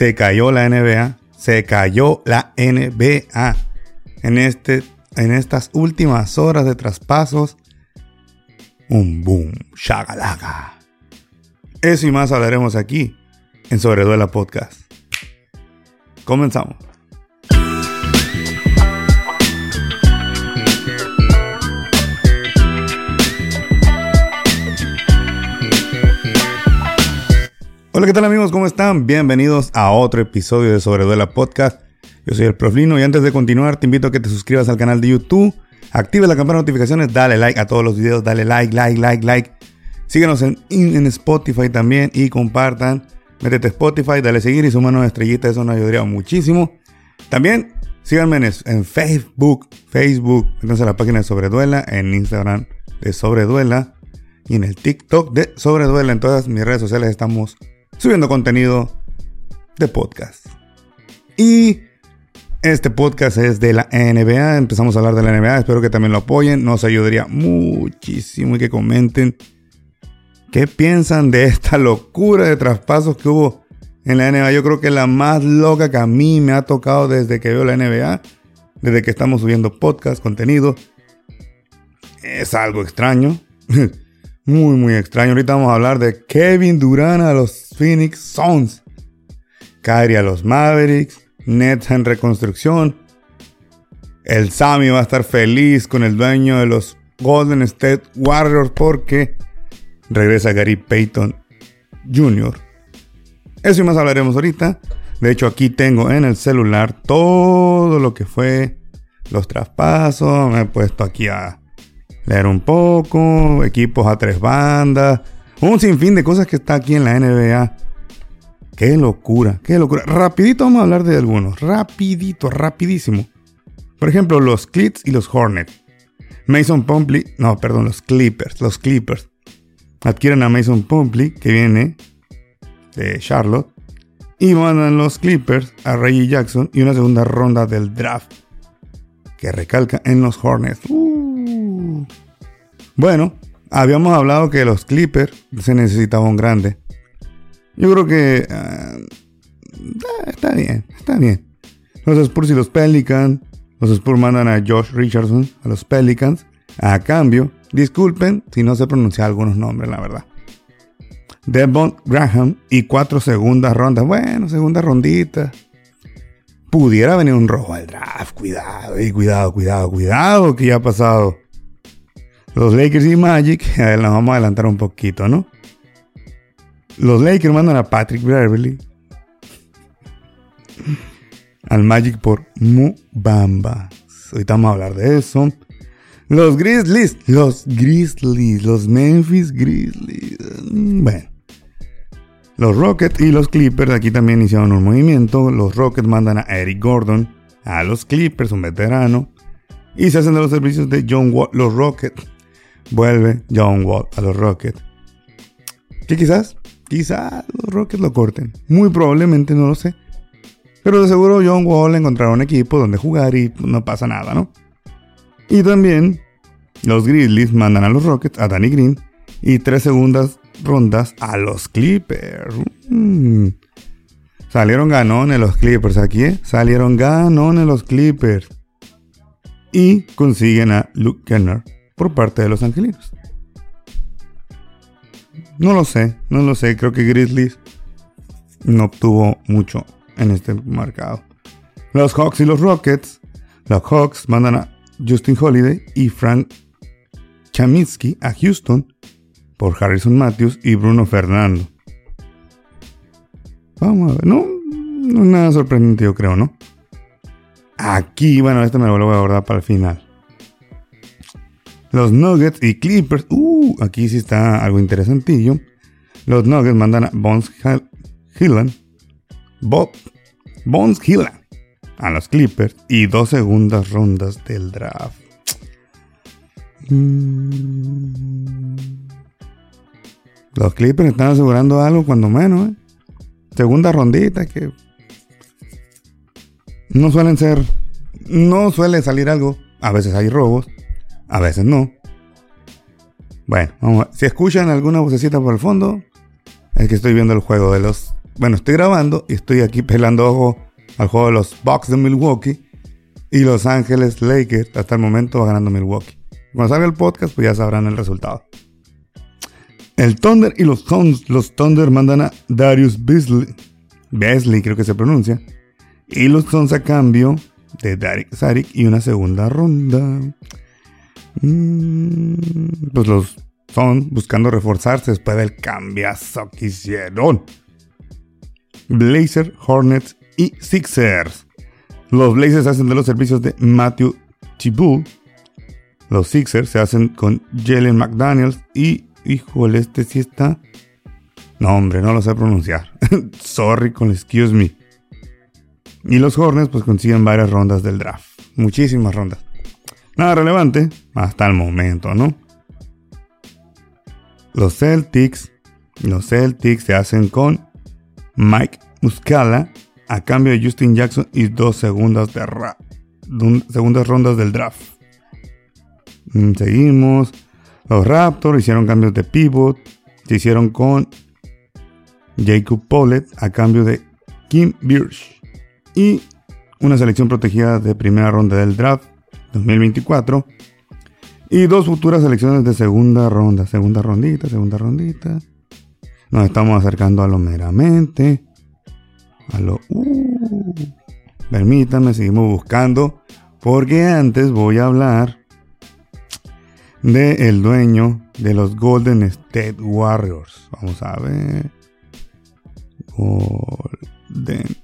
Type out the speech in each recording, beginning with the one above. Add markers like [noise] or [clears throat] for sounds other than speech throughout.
se cayó la NBA, se cayó la NBA en, este, en estas últimas horas de traspasos. Un boom, shagalaga. Eso y más hablaremos aquí en Sobreduela Podcast. Comenzamos. Hola, ¿qué tal amigos? ¿Cómo están? Bienvenidos a otro episodio de Sobreduela Podcast. Yo soy el Proflino y antes de continuar te invito a que te suscribas al canal de YouTube, active la campana de notificaciones, dale like a todos los videos, dale like, like, like, like. Síguenos en, en Spotify también y compartan. Métete a Spotify, dale seguir y suma una estrellita, eso nos ayudaría muchísimo. También síganme en, Facebook, Facebook, entonces la página de Sobreduela, en Instagram de Sobreduela y en el TikTok de Sobreduela. En todas mis redes sociales estamos subiendo contenido de podcast. Y este podcast es de la NBA. Empezamos a hablar de la NBA. Espero que también lo apoyen. Nos ayudaría muchísimo y que comenten qué piensan de esta locura de traspasos que hubo en la NBA. Yo creo que la más loca que a mí me ha tocado desde que veo la NBA, desde que estamos subiendo podcast, contenido. Es algo extraño. [laughs] muy, muy extraño. Ahorita vamos a hablar de Kevin Durant a los Phoenix Suns. Kyrie a los Mavericks. Nets en reconstrucción. El Sammy va a estar feliz con el dueño de los Golden State Warriors porque regresa Gary Payton Jr. Eso y más hablaremos ahorita. De hecho, aquí tengo en el celular todo lo que fue los traspasos. Me he puesto aquí a leer un poco. Equipos a tres bandas. Un sinfín de cosas que está aquí en la NBA Qué locura, qué locura. Rapidito vamos a hablar de algunos. Rapidito, rapidísimo. Por ejemplo, los Clips y los Hornets. Mason Plumlee, no, perdón, los Clippers, los Clippers. Adquieren a Mason Plumlee, que viene de Charlotte. Y mandan los Clippers a Reggie Jackson y una segunda ronda del draft. Que recalca en los Hornets. Uh. Bueno, habíamos hablado que los Clippers se necesitaba un grande. Yo creo que ah, está bien, está bien. Los Spurs y los Pelicans. Los Spurs mandan a Josh Richardson a los Pelicans. A cambio, disculpen si no se pronuncia algunos nombres, la verdad. Devon Graham y cuatro segundas rondas. Bueno, segunda rondita. Pudiera venir un rojo al draft. Cuidado, cuidado, cuidado, cuidado, que ya ha pasado. Los Lakers y Magic, a ver, nos vamos a adelantar un poquito, ¿no? Los Lakers mandan a Patrick Beverly al Magic por Mubamba. Ahorita vamos a hablar de eso. Los Grizzlies, los Grizzlies, los Memphis Grizzlies. Bueno. Los Rockets y los Clippers aquí también hicieron un movimiento. Los Rockets mandan a Eric Gordon a los Clippers, un veterano. Y se hacen de los servicios de John Wall. Los Rockets. Vuelve John Wall a los Rockets. ¿Qué quizás Quizá los Rockets lo corten. Muy probablemente, no lo sé. Pero de seguro John Wall encontrará un equipo donde jugar y no pasa nada, ¿no? Y también los Grizzlies mandan a los Rockets a Danny Green y tres segundas rondas a los Clippers. Mm. Salieron ganones los Clippers aquí, ¿eh? Salieron ganones los Clippers. Y consiguen a Luke Kenner por parte de los Angelinos. No lo sé, no lo sé. Creo que Grizzlies no obtuvo mucho en este mercado. Los Hawks y los Rockets. Los Hawks mandan a Justin Holiday y Frank Chaminsky a Houston por Harrison Matthews y Bruno Fernando. Vamos a ver, no, no nada sorprendente yo creo, ¿no? Aquí, bueno, este me lo voy a guardar para el final. Los Nuggets y Clippers. Uh, aquí sí está algo interesantillo. Los Nuggets mandan a Bones Hillan. Bob, Bones Hillan. A los Clippers. Y dos segundas rondas del draft. Mm. Los Clippers están asegurando algo cuando menos. ¿eh? Segunda rondita que... No suelen ser... No suele salir algo. A veces hay robos a veces no. Bueno, vamos a, si escuchan alguna vocecita por el fondo, es que estoy viendo el juego de los bueno, estoy grabando y estoy aquí pelando ojo al juego de los Bucks de Milwaukee y Los Ángeles Lakers. Hasta el momento va ganando Milwaukee. Cuando salga el podcast, pues ya sabrán el resultado. El Thunder y los, los Thunder mandan a Darius Beasley, Beasley creo que se pronuncia, y los Suns a cambio de Derek Sarik y una segunda ronda. Mm, pues los Suns buscando reforzarse después del cambiazo que hicieron. Blazer, Hornets y Sixers. Los Blazers hacen de los servicios de Matthew Thibault. Los Sixers se hacen con Jalen McDaniels y, híjole, este sí está. No, hombre, no lo sé pronunciar. [laughs] Sorry con excuse me. Y los Hornets pues consiguen varias rondas del draft. Muchísimas rondas. Nada relevante hasta el momento, ¿no? Los Celtics, los Celtics se hacen con Mike Muscala a cambio de Justin Jackson y dos segundas, de segundas rondas del draft. Mm, seguimos. Los Raptors hicieron cambios de pivot. Se hicieron con Jacob Pollet a cambio de Kim Birch. Y una selección protegida de primera ronda del draft 2024. Y dos futuras selecciones de segunda ronda. Segunda rondita, segunda rondita. Nos estamos acercando a lo meramente. A lo... Uh, permítanme, seguimos buscando. Porque antes voy a hablar de el dueño de los Golden State Warriors. Vamos a ver. Golden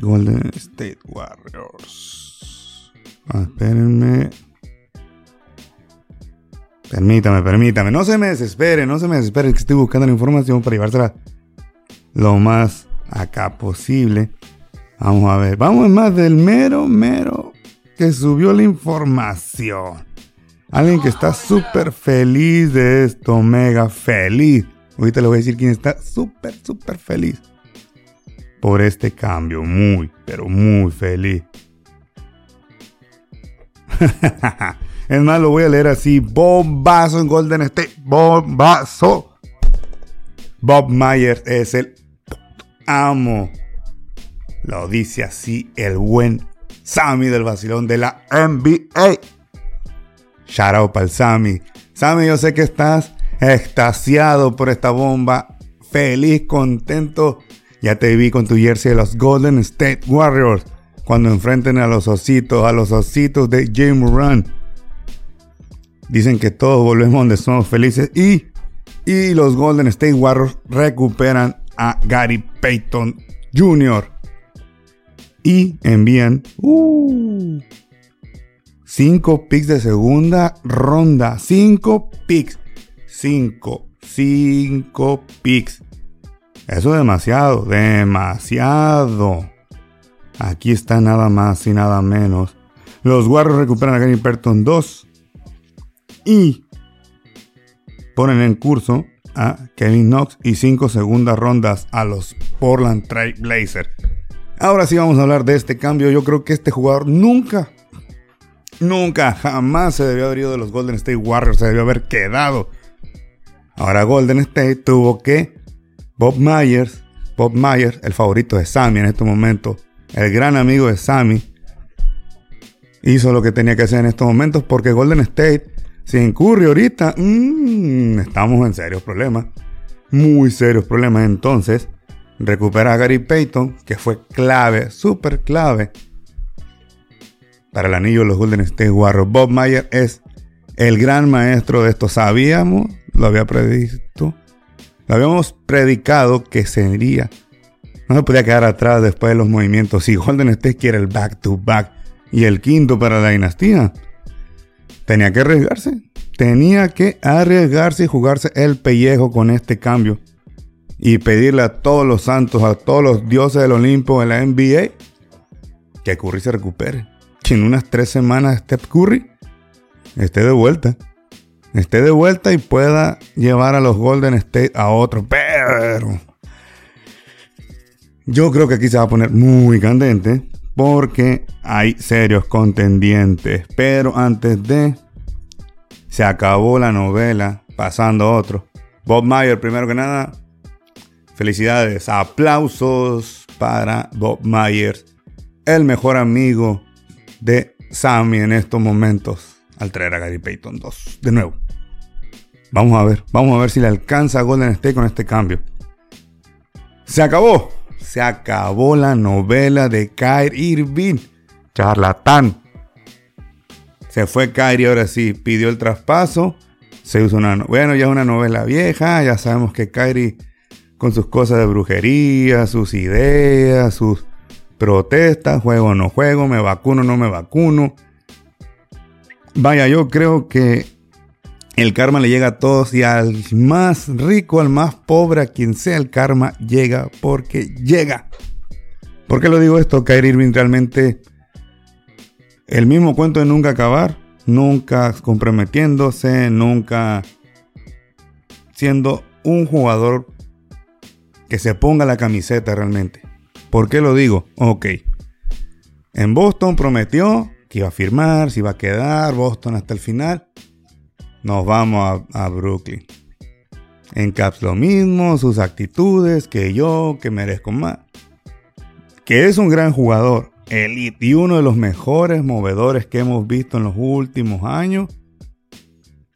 Golden State Warriors. Ah, espérenme. Permítame, permítame. No se me desespere, no se me desespere que estoy buscando la información para llevársela lo más acá posible. Vamos a ver. Vamos más del mero, mero que subió la información. Alguien que está súper feliz de esto, mega feliz. Ahorita le voy a decir quién está súper, súper feliz por este cambio. Muy, pero muy feliz. [laughs] es más, lo voy a leer así. Bombazo en Golden State. Bombazo. Bob Myers es el amo. Lo dice así el buen Sammy del vacilón de la NBA. Shout out para el Sammy. Sammy, yo sé que estás extasiado por esta bomba. Feliz, contento ya te vi con tu jersey de los Golden State Warriors cuando enfrenten a los ositos, a los ositos de James Run. Dicen que todos volvemos donde somos felices y, y los Golden State Warriors recuperan a Gary Payton Jr. Y envían 5 uh, picks de segunda ronda. 5 picks. 5. 5 picks. Eso es demasiado, demasiado. Aquí está nada más y nada menos. Los Warriors recuperan a Gary Payton 2 y ponen en curso a Kevin Knox y 5 segundas rondas a los Portland Trail Blazers. Ahora sí vamos a hablar de este cambio. Yo creo que este jugador nunca, nunca, jamás se debió haber ido de los Golden State Warriors. Se debió haber quedado. Ahora Golden State tuvo que Bob Myers, Bob Myers, el favorito de Sammy en este momento, el gran amigo de Sammy, hizo lo que tenía que hacer en estos momentos porque Golden State, si incurre ahorita, mmm, estamos en serios problemas, muy serios problemas. Entonces, recupera a Gary Payton, que fue clave, súper clave para el anillo de los Golden State Warriors. Bob Myers es el gran maestro de esto. Sabíamos, lo había previsto lo habíamos predicado que sería. No se podía quedar atrás después de los movimientos. Si Golden State quiere el back to back y el quinto para la dinastía, tenía que arriesgarse. Tenía que arriesgarse y jugarse el pellejo con este cambio. Y pedirle a todos los santos, a todos los dioses del Olimpo de la NBA, que Curry se recupere. Que en unas tres semanas Steph Curry esté de vuelta esté de vuelta y pueda llevar a los Golden State a otro. Pero yo creo que aquí se va a poner muy candente porque hay serios contendientes. Pero antes de se acabó la novela pasando a otro. Bob Mayer, primero que nada, Felicidades, aplausos para Bob Myers, el mejor amigo de Sammy en estos momentos, al traer a Gary Payton 2. De nuevo. Vamos a ver, vamos a ver si le alcanza Golden State con este cambio. Se acabó, se acabó la novela de Kyrie Irving. Charlatán. Se fue Kyrie ahora sí, pidió el traspaso. Se usó una. Bueno, ya es una novela vieja. Ya sabemos que Kyrie, con sus cosas de brujería, sus ideas, sus protestas, juego o no juego, me vacuno o no me vacuno. Vaya, yo creo que el karma le llega a todos y al más rico, al más pobre, a quien sea el karma, llega porque llega. ¿Por qué lo digo esto? Kyrie Irving realmente el mismo cuento de nunca acabar, nunca comprometiéndose, nunca siendo un jugador que se ponga la camiseta realmente. ¿Por qué lo digo? Ok. En Boston prometió que iba a firmar, si iba a quedar Boston hasta el final nos vamos a, Brooklyn. En Caps lo mismo, sus actitudes, que yo, que merezco más. Que es un gran jugador, elite y uno de los mejores movedores que hemos visto en los últimos años.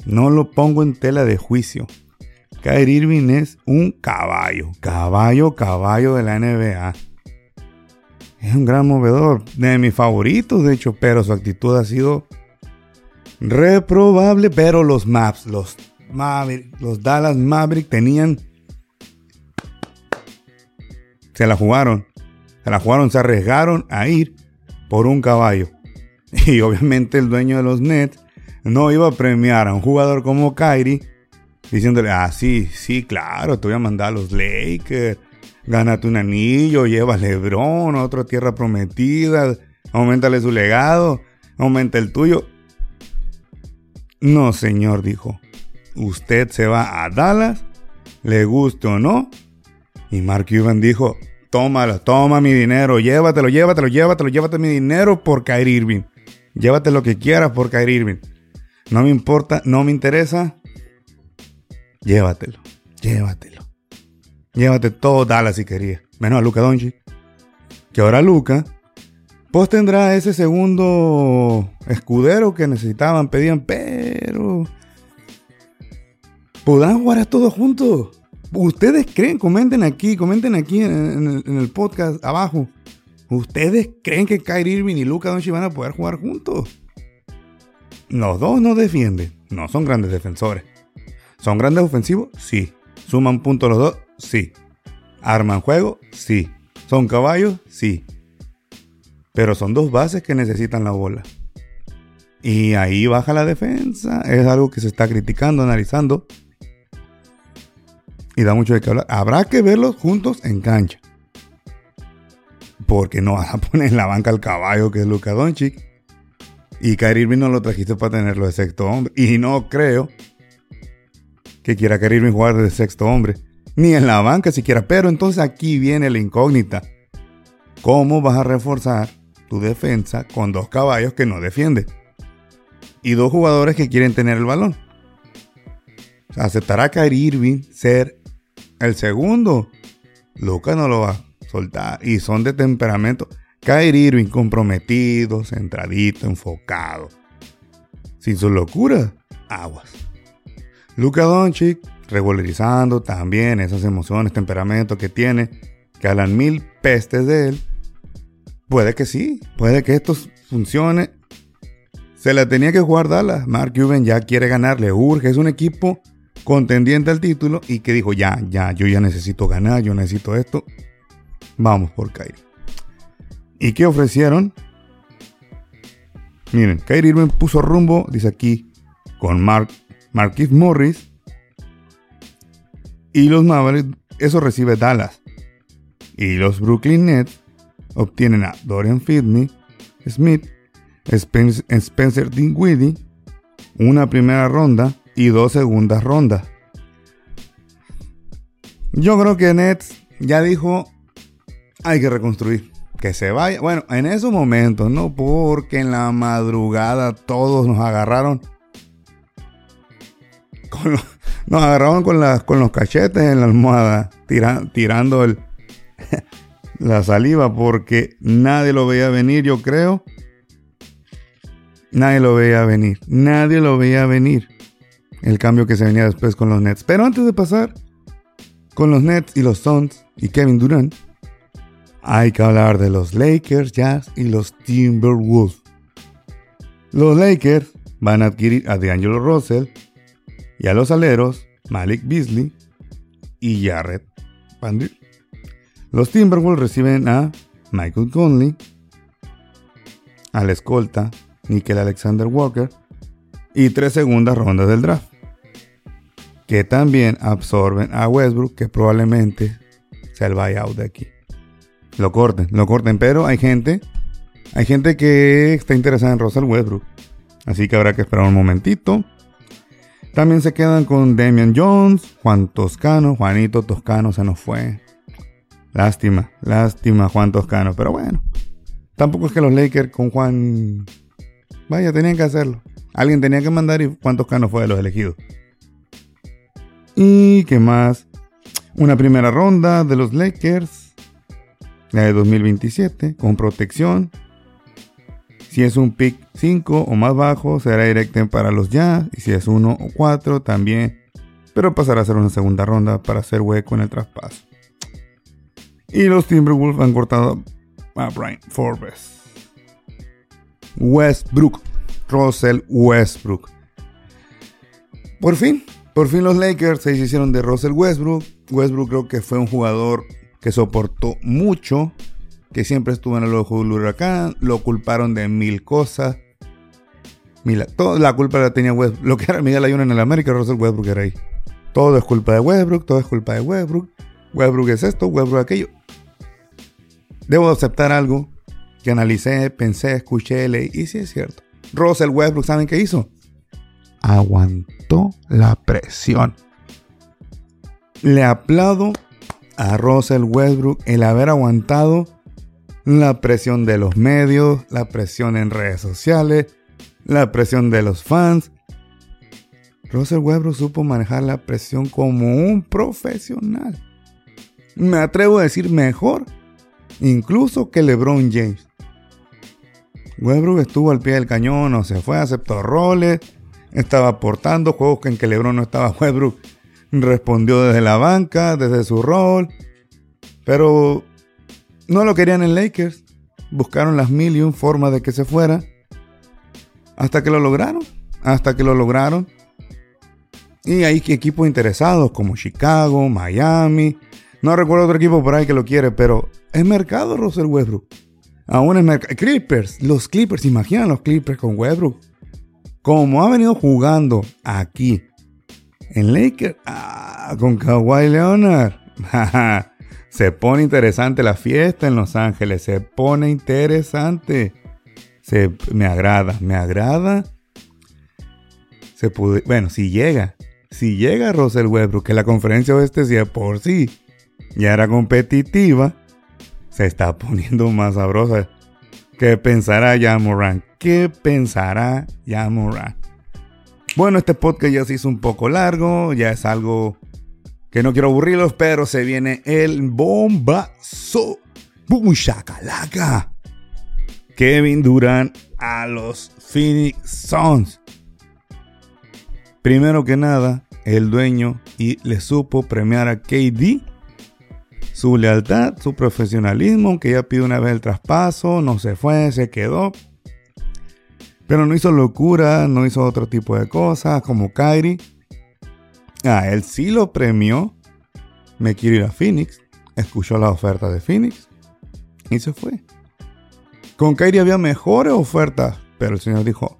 No lo pongo en tela de juicio. Kyrie Irving es un caballo, caballo, caballo de la NBA. Es un gran movedor, de mis favoritos de hecho, pero su actitud ha sido reprobable, pero los Maps, los los Dallas Maverick tenían... Se la jugaron, se la jugaron, se arriesgaron a ir por un caballo. [laughs] Y obviamente el dueño de los Nets no iba a premiar a un jugador como Kyrie diciéndole, ah, sí, sí, claro, te voy a mandar a los Lakers, gánate un anillo, lleva Lebron otra tierra prometida, aumentale su legado, aumenta el tuyo. No, señor, dijo. Usted se va a Dallas, le guste o no. Y Mark Cuban dijo, tómalo, toma mi dinero, llévatelo, llévatelo, llévatelo, llévate mi dinero por Kyrie Irving. Llévate lo que quieras por Kyrie Irving. No me importa, no me interesa. Llévatelo, llévatelo. Llévate todo Dallas si quería. Menos a Luca Doncic. Que ahora Luca pues tendrá ese segundo escudero que necesitaban, pedían, pero... ¿Podrán jugar a todos juntos? ¿Ustedes creen? Comenten aquí, comenten aquí en, el, podcast abajo. ¿Ustedes creen que Kyrie Irving y Luka Doncic van a poder jugar juntos? Los dos no defienden, no son grandes defensores. ¿Son grandes ofensivos? Sí. ¿Suman puntos los dos? Sí. ¿Arman juego? Sí. ¿Son caballos? Sí. Pero son dos bases que necesitan la bola. Y ahí baja la defensa. Es algo que se está criticando, analizando. Y da mucho de qué hablar. Habrá que verlos juntos en cancha. Porque no vas a [laughs] poner en la banca al caballo que es Luka Doncic. Y Kyrie Irving no lo trajiste para tenerlo de sexto hombre. Y no creo que quiera Kyrie Irving jugar de sexto hombre. Ni en la banca siquiera. Pero entonces aquí viene la incógnita. ¿Cómo vas a reforzar tu defensa con dos caballos que no defienden y dos jugadores que quieren tener el balón. ¿Aceptará Kyrie Irving ser el segundo? Lucas no lo va a soltar y son de temperamento. Kyrie Irving comprometido, centradito, enfocado. Sin su locura, aguas. Luka Doncic regularizando también esas emociones, temperamento que tiene, que hablan mil pestes de él Puede que sí, puede que esto funcione. Se la tenía que jugar Dallas. Mark Cuban ya quiere ganar, le urge. Es un equipo contendiente al título y que dijo, ya, ya, yo ya necesito ganar, yo necesito esto. Vamos por Kyrie. ¿Y qué ofrecieron? Miren, Kyrie Irving puso rumbo, dice aquí, con Mark, Marquis Morris. Y los Mavericks, eso recibe Dallas. Y los Brooklyn Nets obtienen a Dorian Finney, Smith, Spencer, Dinwiddie, una primera ronda y dos segundas rondas. Yo creo que Nets ya dijo, hay que reconstruir, que se vaya. Bueno, en esos momentos, no porque en la madrugada todos nos agarraron con Nos agarraban con, las, con los cachetes en la almohada, tirando el, la saliva, porque nadie lo veía venir, yo creo. Nadie lo veía venir. Nadie lo veía venir. El cambio que se venía después con los Nets. Pero antes de pasar con los Nets y los Suns y Kevin Durant, hay que hablar de los Lakers, Jazz y los Timberwolves. Los Lakers van a adquirir a DeAngelo Russell y a los aleros Malik Beasley y Jared Van Los Timberwolves reciben a Michael Conley, a la escolta Nickel Alexander Walker y tres segundas rondas del draft, que también absorben a Westbrook, que probablemente sea el buyout de aquí. Lo corten, lo corten, pero hay gente, hay gente que está interesada en Russell Westbrook, así que habrá que esperar un momentito. También se quedan con Damian Jones, Juan Toscano, Juanito Toscano se nos fue. Lástima, lástima Juan Toscano, pero bueno. Tampoco es que los Lakers con Juan Vaya, tenían que hacerlo. Alguien tenía que mandar y cuántos canos fue de los elegidos. ¿Y qué más? Una primera ronda de los Lakers. La de 2027, con protección. Si es un pick 5 o más bajo, será directo para los Jazz. Y si es 1 o 4, también. Pero pasará a ser una segunda ronda para hacer hueco en el traspaso. Y los Timberwolves han cortado a Brian Forbes. Westbrook. Russell Westbrook. Por fin, por fin los Lakers se hicieron de Russell Westbrook. Westbrook creo que fue un jugador que soportó mucho, que siempre estuvo en el ojo del huracán, lo culparon de mil cosas. Mira, toda la culpa la tenía Westbrook. Lo que era Miguel Ayuno en el América, Russell Westbrook era ahí. Todo es culpa de Westbrook, todo es culpa de Westbrook. Westbrook es esto, Westbrook aquello. Debo aceptar algo que analicé, pensé, escuché, leí, y sí es cierto. Russell Westbrook, ¿saben qué hizo? Aguantó la presión. Le aplaudo a Russell Westbrook el haber aguantado la presión de los medios, la presión en redes sociales, la presión de los fans. Russell Westbrook supo manejar la presión como un profesional. Me atrevo a decir mejor, incluso que LeBron James. Westbrook estuvo al pie del cañón, o se fue, aceptó roles, estaba aportando juegos en que LeBron no estaba. [laughs] Westbrook respondió desde la banca, desde su rol, pero no lo querían en Lakers. Buscaron las mil y un formas de que se fuera. Hasta que lo lograron. Hasta que lo lograron. Y hay equipos interesados como Chicago, Miami. No recuerdo otro equipo por ahí que lo quiere, pero es mercado Russell Westbrook. Aún en Clippers, los Clippers, imaginan los Clippers con Westbrook. Como ha venido jugando aquí en Lakers, ah, con Kawhi Leonard. [laughs] se pone interesante la fiesta en Los Ángeles, se pone interesante. Se, me agrada, me agrada. Se puede, bueno, si llega, si llega Russell Westbrook, que la conferencia oeste si por sí ya era competitiva, se está [laughs] poniendo más sabrosa. ¿Qué pensará ya Moran? ¿Qué pensará ya Moran? Bueno, este podcast ya se hizo un poco largo, ya es algo que no quiero aburrirlos, pero se viene el bombazo. ¡Bum, shakalaka! Kevin Durant a los Phoenix Suns. Primero que nada, el dueño y le supo premiar a KD su lealtad, su profesionalismo, aunque ya pidió una vez el traspaso, no se fue, se quedó. Pero no hizo locura, no hizo otro tipo de cosas como Kyrie. Ah, él sí lo premió. Me quiero ir a Phoenix. Escuchó la oferta de Phoenix y se fue. Con Kyrie había mejores ofertas, pero el señor dijo,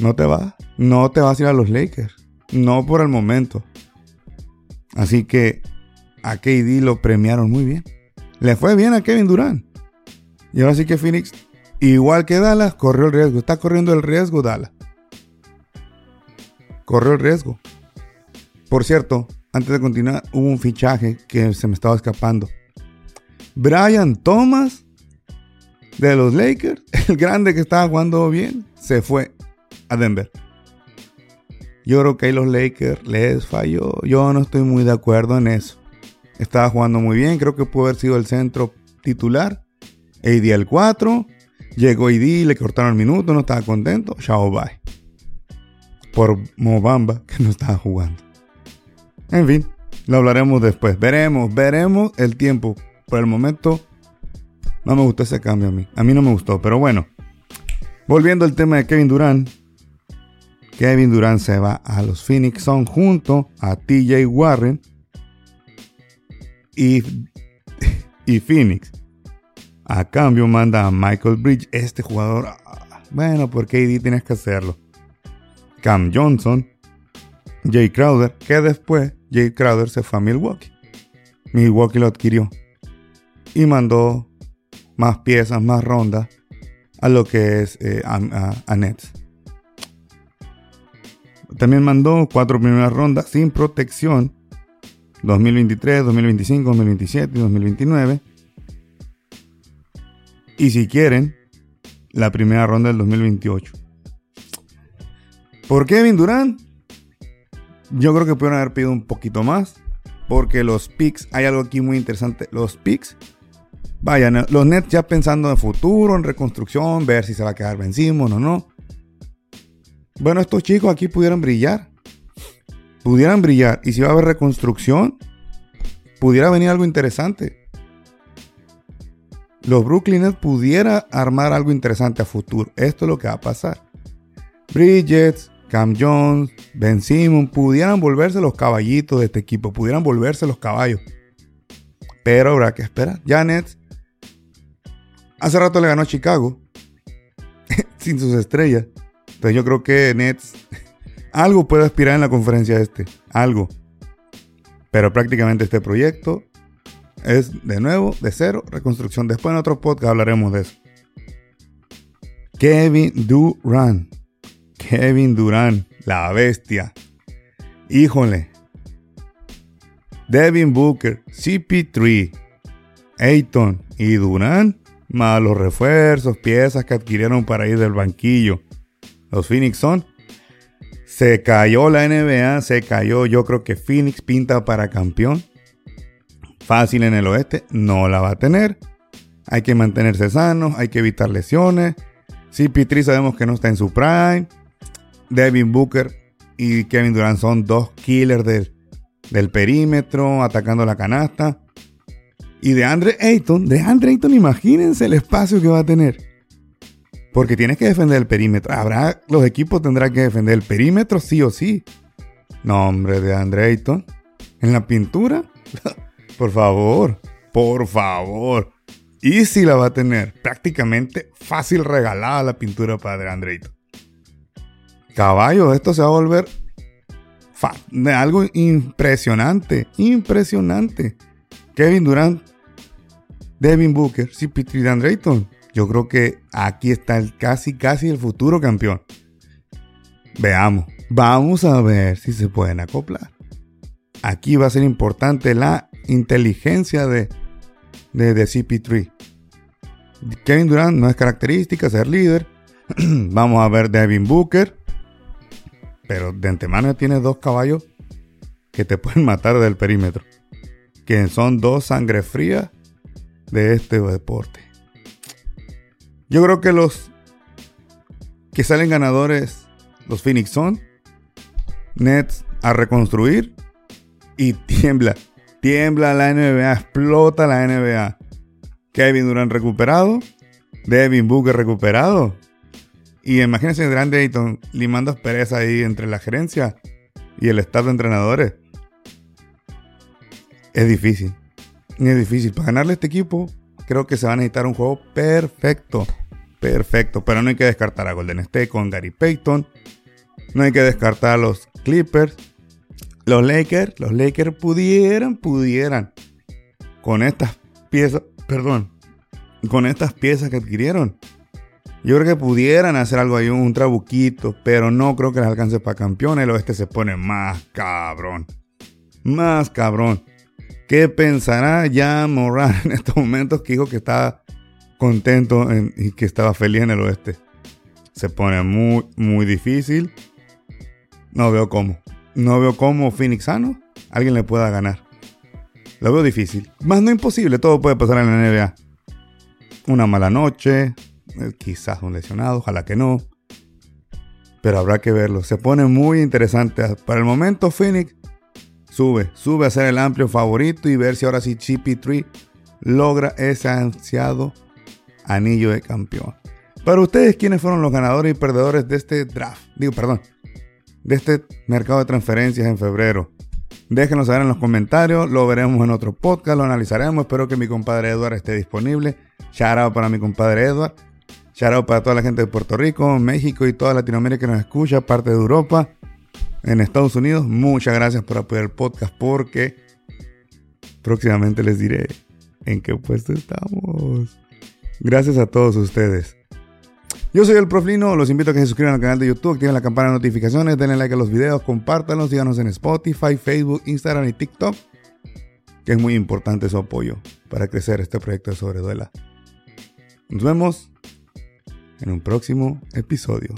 no te vas, no te vas a ir a los Lakers, no por el momento. Así que a KD lo premiaron muy bien. Le fue bien a Kevin Durant. Y ahora sí que Phoenix, igual que Dallas, corrió el riesgo. Está corriendo el riesgo Dallas. Corrió el riesgo. Por cierto, antes de continuar, hubo un fichaje que se me estaba escapando. Brian Thomas de los Lakers, [laughs] el grande que estaba jugando bien, se fue a Denver. Yo creo que ahí los Lakers les falló. Yo no estoy muy de acuerdo en eso. Estaba jugando muy bien. Creo que pudo haber sido el centro titular. AD al 4. Llegó AD, le cortaron el minuto, no estaba contento. Chao, bye. Por Mobamba, que no estaba jugando. En fin, lo hablaremos después. Veremos, veremos el tiempo. Por el momento, no me gustó ese cambio a mí. A mí no me gustó, pero bueno. Volviendo al tema de Kevin Durant. Kevin Durant se va a los Phoenix Suns junto a TJ Warren y, [laughs] y Phoenix. A cambio manda a Michael Bridge, este jugador. Ah, bueno, porque KD tienes que hacerlo. Cam Johnson, Jay Crowder, que después Jay Crowder se fue a Milwaukee. Milwaukee lo adquirió y mandó más piezas, más rondas a lo que es eh, a, Nets. También mandó cuatro primeras rondas sin protección 2023, 2025, 2027 y 2029. Y si quieren, la primera ronda del 2028. ¿Por Kevin Durant? Yo creo que pudieron haber pedido un poquito más. Porque los picks, hay algo aquí muy interesante. Los picks, vayan, los Nets ya pensando en futuro, en reconstrucción, ver si se va a quedar vencimos o no. Bueno, estos chicos aquí pudieran brillar. Pudieran brillar. Y si va a haber reconstrucción, pudiera venir algo interesante. Los Brooklyn Nets armar algo interesante a futuro. Esto es lo que va a pasar. Bridges, Cam Jones, Ben Simon pudieran volverse los caballitos de este equipo, pudieran volverse los caballos. Pero habrá que esperar. Ya Nets hace rato le ganó a Chicago [laughs] sin sus estrellas. Entonces yo creo que Nets algo puede aspirar en la conferencia este, algo. Pero prácticamente este proyecto es de nuevo, de cero, reconstrucción. Después en otro podcast hablaremos de eso. Kevin Durant Kevin Durant, la bestia. Híjole. Devin Booker, CP3, Ayton y Durant, más los refuerzos, piezas que adquirieron para ir del banquillo. Los Phoenix son. Se cayó la NBA, se cayó. Yo creo que Phoenix pinta para campeón. Fácil en el oeste, no la va a tener. Hay que mantenerse sanos, hay que evitar lesiones. CP3 sabemos que no está en su prime. Devin Booker y Kevin Durant son dos killers del, del perímetro, atacando la canasta. Y de Andre Ayton, de Andre Ayton, imagínense el espacio que va a tener. Porque tienes que defender el perímetro. Habrá, los equipos tendrán que defender el perímetro sí o sí. No, hombre, de Andre Ayton. En la pintura. [laughs] por favor, por favor. Y si la va a tener. Prácticamente fácil regalada la pintura para Andre. Caballo, esto se va a volver algo impresionante, impresionante. Kevin Durant, Devin Booker, CP3 Dan Drayton. Yo creo que aquí está el casi, casi el futuro campeón. Veamos, vamos a ver si se pueden acoplar. Aquí va a ser importante la inteligencia de, de, de CP3. Kevin Durant no es característica ser líder. [clears throat] Vamos a ver Devin Booker. Pero de antemano tiene dos caballos que te [laughs] pueden matar del perímetro. Que son dos sangre fría de este deporte. Yo creo que los que salen ganadores, los Phoenix son Nets a reconstruir y tiembla. Tiembla la NBA, explota la NBA. Kevin Durant recuperado, Devin Booker recuperado y imagínense Grande Ayton limando pereza ahí entre la gerencia y el staff de entrenadores. Es difícil. Es difícil. Para ganarle a este equipo, creo que se va a necesitar un juego perfecto. Perfecto. Pero no hay que descartar a Golden State con Gary Payton. No hay que descartar a los Clippers. Los Lakers. Los Lakers pudieran, pudieran. Con estas piezas. Perdón. Con estas piezas que adquirieron yo creo que pudieran hacer algo ahí, un trabuquito, pero no creo que les alcance para campeón. El oeste se pone más cabrón. Más cabrón. ¿Qué pensará ya Moran [laughs] en estos momentos que dijo que estaba contento y que estaba feliz en el oeste? Se pone muy, muy difícil. No veo cómo. No veo cómo Phoenix sano alguien le pueda ganar. Lo veo difícil. Más no imposible, todo puede pasar en la NBA. Una mala noche, eh, quizás un lesionado, ojalá que no. Pero habrá que verlo. Se pone muy interesante. Para el momento, Phoenix sube, sube a ser el amplio favorito y ver si ahora sí CP3 logra ese ansiado anillo de campeón. Para ustedes, ¿quiénes fueron los ganadores y perdedores de este draft? Digo, perdón, de este mercado de transferencias en febrero. Déjenos saber en los comentarios, lo veremos en otro podcast, lo analizaremos. Espero que mi compadre Edward esté disponible. Shout out para mi compadre Edward. Shout out para toda la gente de Puerto Rico, México y toda Latinoamérica que nos escucha, parte de Europa, en Estados Unidos. Muchas gracias por apoyar el podcast porque próximamente les diré en qué puesto estamos. Gracias a todos ustedes. Yo soy el Proflino, los invito a que se suscriban al canal de YouTube, activen la campana de notificaciones, denle like a los videos, compártanlos, síganos en Spotify, Facebook, Instagram y TikTok, que es muy importante su apoyo para crecer este proyecto de Sobreduela. Nos vemos en un próximo episodio.